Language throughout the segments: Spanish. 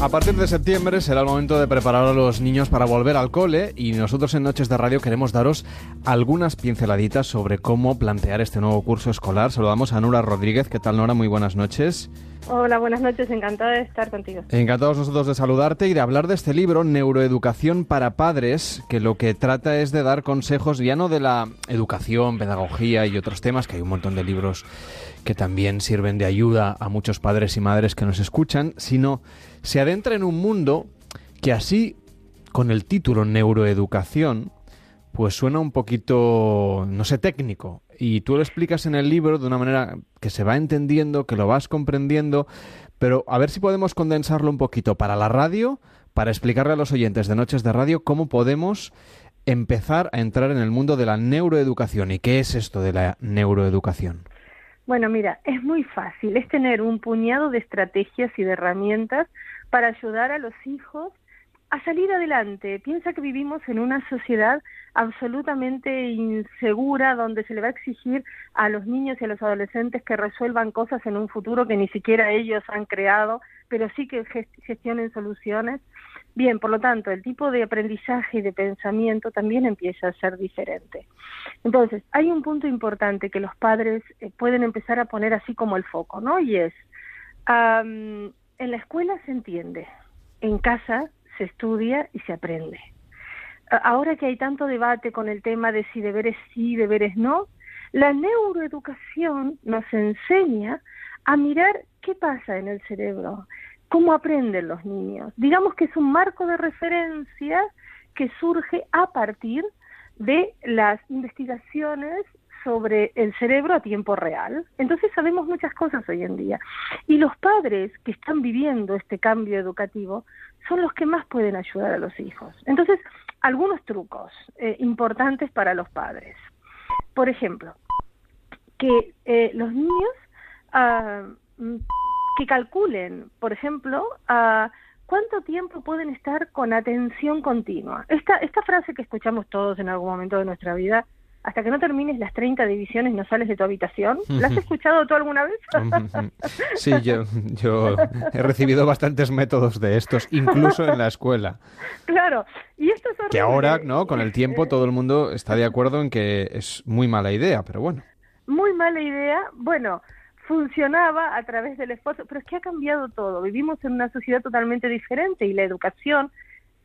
A partir de septiembre será el momento de preparar a los niños para volver al cole y nosotros en Noches de Radio queremos daros algunas pinceladitas sobre cómo plantear este nuevo curso escolar. Saludamos a Nora Rodríguez. ¿Qué tal, Nora? Muy buenas noches. Hola, buenas noches. Encantada de estar contigo. Encantados nosotros de saludarte y de hablar de este libro, Neuroeducación para Padres, que lo que trata es de dar consejos ya no de la educación, pedagogía y otros temas, que hay un montón de libros que también sirven de ayuda a muchos padres y madres que nos escuchan, sino se adentra en un mundo que así, con el título Neuroeducación, pues suena un poquito, no sé, técnico. Y tú lo explicas en el libro de una manera que se va entendiendo, que lo vas comprendiendo, pero a ver si podemos condensarlo un poquito para la radio, para explicarle a los oyentes de Noches de Radio cómo podemos empezar a entrar en el mundo de la neuroeducación. ¿Y qué es esto de la neuroeducación? Bueno, mira, es muy fácil, es tener un puñado de estrategias y de herramientas para ayudar a los hijos a salir adelante. Piensa que vivimos en una sociedad absolutamente insegura donde se le va a exigir a los niños y a los adolescentes que resuelvan cosas en un futuro que ni siquiera ellos han creado, pero sí que gestionen soluciones. Bien, por lo tanto, el tipo de aprendizaje y de pensamiento también empieza a ser diferente. Entonces, hay un punto importante que los padres eh, pueden empezar a poner así como el foco, ¿no? Y es, en la escuela se entiende, en casa se estudia y se aprende. Ahora que hay tanto debate con el tema de si deberes sí, deberes no, la neuroeducación nos enseña a mirar qué pasa en el cerebro, cómo aprenden los niños. Digamos que es un marco de referencia que surge a partir de las investigaciones sobre el cerebro a tiempo real. Entonces sabemos muchas cosas hoy en día. Y los padres que están viviendo este cambio educativo son los que más pueden ayudar a los hijos. Entonces, algunos trucos eh, importantes para los padres. Por ejemplo, que eh, los niños ah, que calculen, por ejemplo, uh, cuánto tiempo pueden estar con atención continua. Esta, esta frase que escuchamos todos en algún momento de nuestra vida, hasta que no termines las 30 divisiones no sales de tu habitación. ¿La has escuchado tú alguna vez? sí, yo, yo he recibido bastantes métodos de estos, incluso en la escuela. Claro, y esto es Que ahora, ¿no? Con el tiempo todo el mundo está de acuerdo en que es muy mala idea, pero bueno. Muy mala idea. Bueno, funcionaba a través del esfuerzo, pero es que ha cambiado todo. Vivimos en una sociedad totalmente diferente y la educación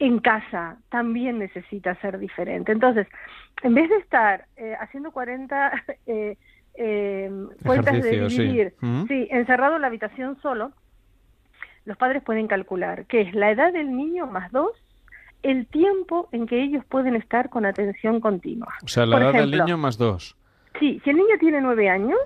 en casa también necesita ser diferente. Entonces, en vez de estar eh, haciendo 40 eh, eh, cuentas de dividir, sí. encerrado en la habitación solo, los padres pueden calcular que es la edad del niño más dos, el tiempo en que ellos pueden estar con atención continua. O sea, la edad del niño más dos. Sí, si el niño tiene nueve años,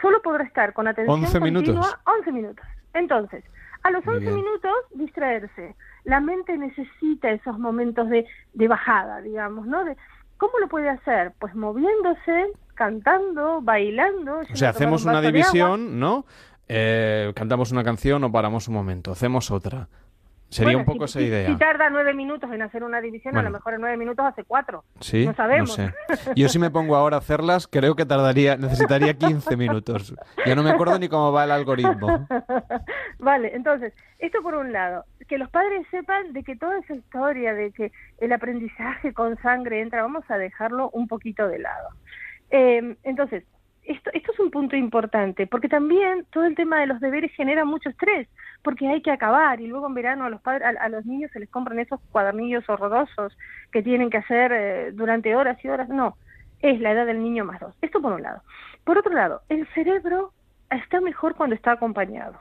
solo podrá estar con atención 11 continua minutos. 11 minutos. Entonces, a los 11 minutos, distraerse. La mente necesita esos momentos de, de bajada, digamos, ¿no? De, ¿Cómo lo puede hacer? Pues moviéndose, cantando, bailando. O sea, hacemos una división, ¿no? Eh, cantamos una canción o paramos un momento, hacemos otra. Sería un poco esa idea. Si tarda nueve minutos en hacer una división, a lo mejor en nueve minutos hace cuatro. Sí, no sabemos. Yo si me pongo ahora a hacerlas, creo que tardaría, necesitaría 15 minutos. Ya no me acuerdo ni cómo va el algoritmo. vale, entonces, esto por un lado, que los padres sepan de que toda esa historia de que el aprendizaje con sangre entra, vamos a dejarlo un poquito de lado. Eh, entonces, esto, esto es un punto importante, porque también todo el tema de los deberes genera mucho estrés, porque hay que acabar y luego en verano a los padres, a, los niños se les compran esos cuadernillos horrorosos que tienen que hacer eh, durante horas y horas. No, es la edad del niño más dos. Esto por un lado. Por otro lado, el cerebro está mejor cuando está acompañado.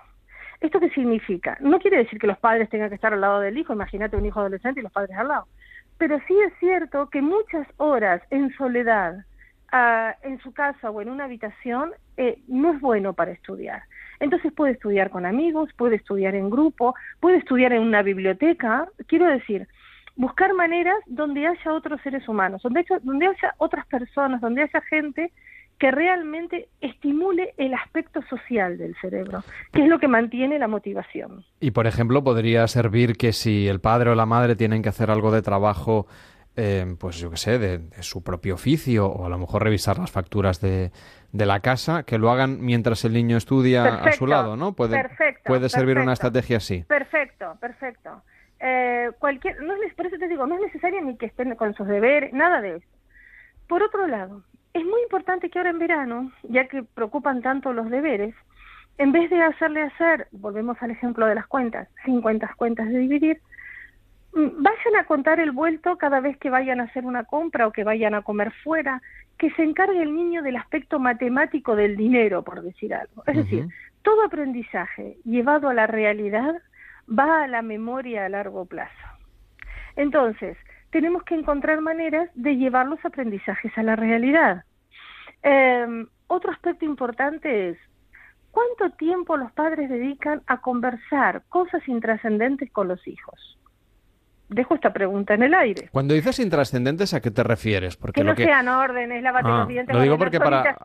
¿Esto qué significa? No quiere decir que los padres tengan que estar al lado del hijo, imagínate un hijo adolescente y los padres al lado. Pero sí es cierto que muchas horas en soledad, en su casa o en una habitación eh, no es bueno para estudiar. Entonces puede estudiar con amigos, puede estudiar en grupo, puede estudiar en una biblioteca. Quiero decir, buscar maneras donde haya otros seres humanos, donde donde haya otras personas, donde haya gente que realmente estimule el aspecto social del cerebro, que es lo que mantiene la motivación. Y, por ejemplo, podría servir que si el padre o la madre tienen que hacer algo de trabajo eh, pues yo qué sé, de, su propio oficio o a lo mejor revisar las facturas de, de la casa, que lo hagan mientras el niño estudia a su lado, ¿no? Puede, puede servir una estrategia así. Perfecto, perfecto. Eh, cualquier, no es, por eso te digo, no es necesario ni que estén con sus deberes, nada de eso. Por otro lado, es muy importante que ahora en verano, ya que preocupan tanto los deberes, en vez de hacerle hacer, volvemos al ejemplo de las cuentas, 50 cuentas de dividir, vayan a contar el vuelto cada vez que vayan a hacer una compra o que vayan a comer fuera, que se encargue el niño del aspecto matemático del dinero, por decir algo. Es decir, todo aprendizaje llevado a la realidad va a la memoria a largo plazo. Entonces, tenemos que encontrar maneras de llevar los aprendizajes a la realidad. Em, otro aspecto importante es ¿Cuánto tiempo los padres dedican a conversar cosas intrascendentes con los hijos? Dejo esta pregunta en el aire. Cuando dices intrascendentes, ¿a qué te refieres? Porque que no sean órdenes, lávate ah. Lo digo porque, para,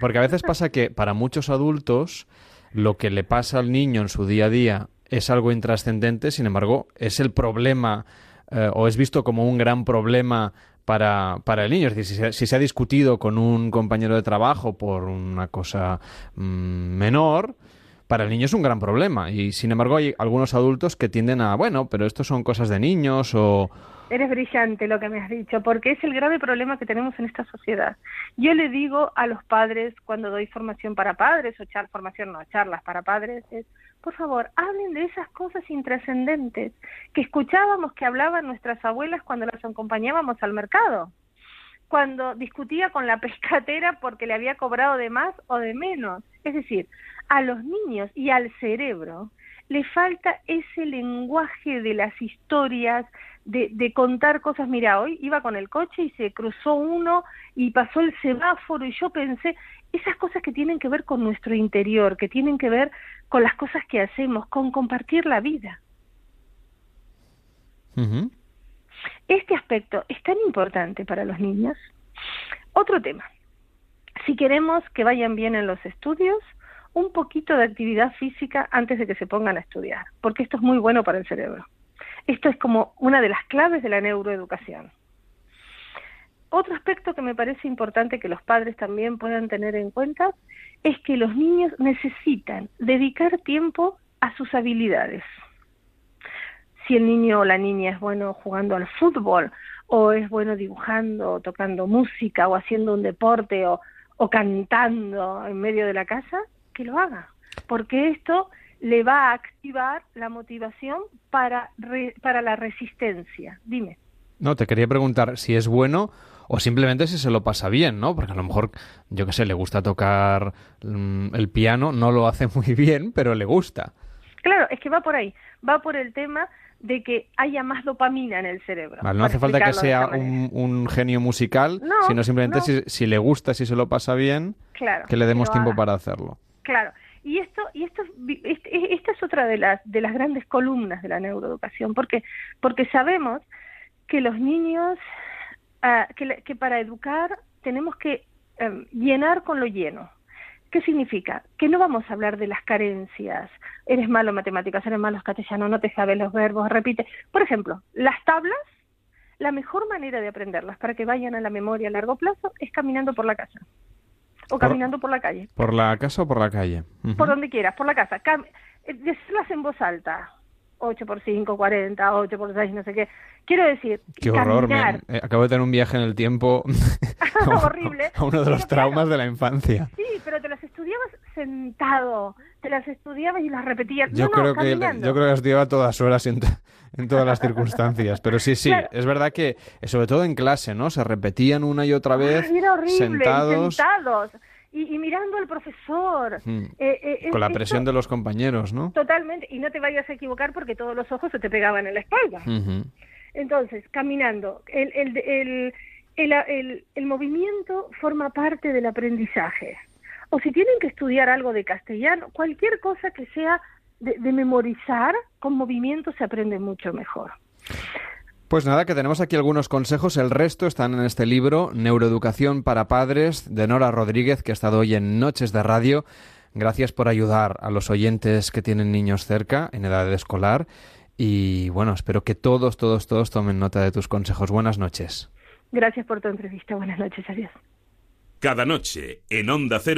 porque, a veces pasa que para muchos adultos lo que le pasa al niño en su día a día es algo intrascendente, sin embargo, es el problema eh, o es visto como un gran problema para, para el niño. Es decir, si se, ha discutido con un compañero de trabajo por una cosa mm, menor, para el niño es un gran problema. Y sin embargo hay algunos adultos que tienden a, bueno, pero esto son cosas de niños o... Eres brillante lo que me has dicho, porque es el grave problema que tenemos en esta sociedad. Yo le digo a los padres cuando doy formación para padres o char formación, no, charlas para padres, es, por favor, hablen de esas cosas intrascendentes que escuchábamos que hablaban nuestras abuelas cuando las acompañábamos al mercado, cuando discutía con la pescatera porque le había cobrado de más o de menos. Es decir, a los niños y al cerebro le falta ese lenguaje de las historias, de, de, contar cosas. Mira, hoy iba con el coche y se cruzó uno y pasó el semáforo y yo pensé, esas cosas que tienen que ver con nuestro interior, que tienen que ver con las cosas que hacemos, con compartir la vida. Este aspecto es tan importante para los niños. Otro tema, si queremos que vayan bien en los estudios, un poquito de actividad física antes de que se pongan a estudiar, porque esto es muy bueno para el cerebro. Esto es como una de las claves de la neuroeducación. Otro aspecto que me parece importante que los padres también puedan tener en cuenta es que los niños necesitan dedicar tiempo a sus habilidades. Si el niño o la niña es bueno jugando al fútbol, o es bueno dibujando, o tocando música, o haciendo un deporte, o, cantando en medio de la casa, que lo haga, porque esto le va a activar la motivación para, para la resistencia. Dime. No, te quería preguntar si es bueno o simplemente si se lo pasa bien, ¿no? Porque a lo mejor, yo qué sé, le gusta tocar mm, el piano, no lo hace muy bien, pero le gusta. Claro, es que va por ahí, va por el tema de que haya más dopamina en el cerebro. no hace falta que sea un, genio musical, sino simplemente si, le gusta, si se lo pasa bien, que le demos tiempo para hacerlo. Claro. Y esto, y esto, esta es otra de las de las grandes columnas de la neuroeducación, porque porque sabemos que los niños Ah, que, para educar tenemos que em, llenar con lo lleno. ¿Qué significa? Que no vamos a hablar de las carencias. Eres malo en matemáticas, eres malo en castellano, no te sabes los verbos, repite. Por ejemplo, las tablas, la mejor manera de aprenderlas para que vayan a la memoria a largo plazo es caminando por la casa. O caminando por la calle. ¿Por la casa o por la calle? Por donde quieras, por la casa. Eh, decirlas en voz alta. 8 por 5, 40, 8 por 6, no sé qué. Quiero decir, qué horror. Eh, acabo de tener un viaje en el tiempo horrible. A uno de los traumas de la infancia. Sí, pero te las estudiabas sentado, te las estudiabas y las repetías. Yo creo que yo creo que las estudiaba todas horas en, en todas las circunstancias, pero sí, sí, es verdad que sobre todo en clase, ¿no? Se repetían una y otra vez era horrible, sentados. sentados y, mirando al profesor. Hmm. Eh, eh, Con la presión de los compañeros, ¿no? Totalmente, y no te vayas a equivocar porque todos los ojos se te pegaban en la espalda. Entonces, caminando, el, el, el, el, movimiento forma parte del aprendizaje. O si tienen que estudiar algo de castellano, cualquier cosa que sea de, de memorizar, con movimiento se aprende mucho mejor. Pues nada, que tenemos aquí algunos consejos. El resto están en este libro, Neuroeducación para Padres, de Nora Rodríguez, que ha estado hoy en Noches de Radio. Gracias por ayudar a los oyentes que tienen niños cerca, en edad escolar. Y bueno, espero que todos, todos, todos tomen nota de tus consejos. Buenas noches. Gracias por tu entrevista. Buenas noches. Adiós. Cada noche en Onda Cero.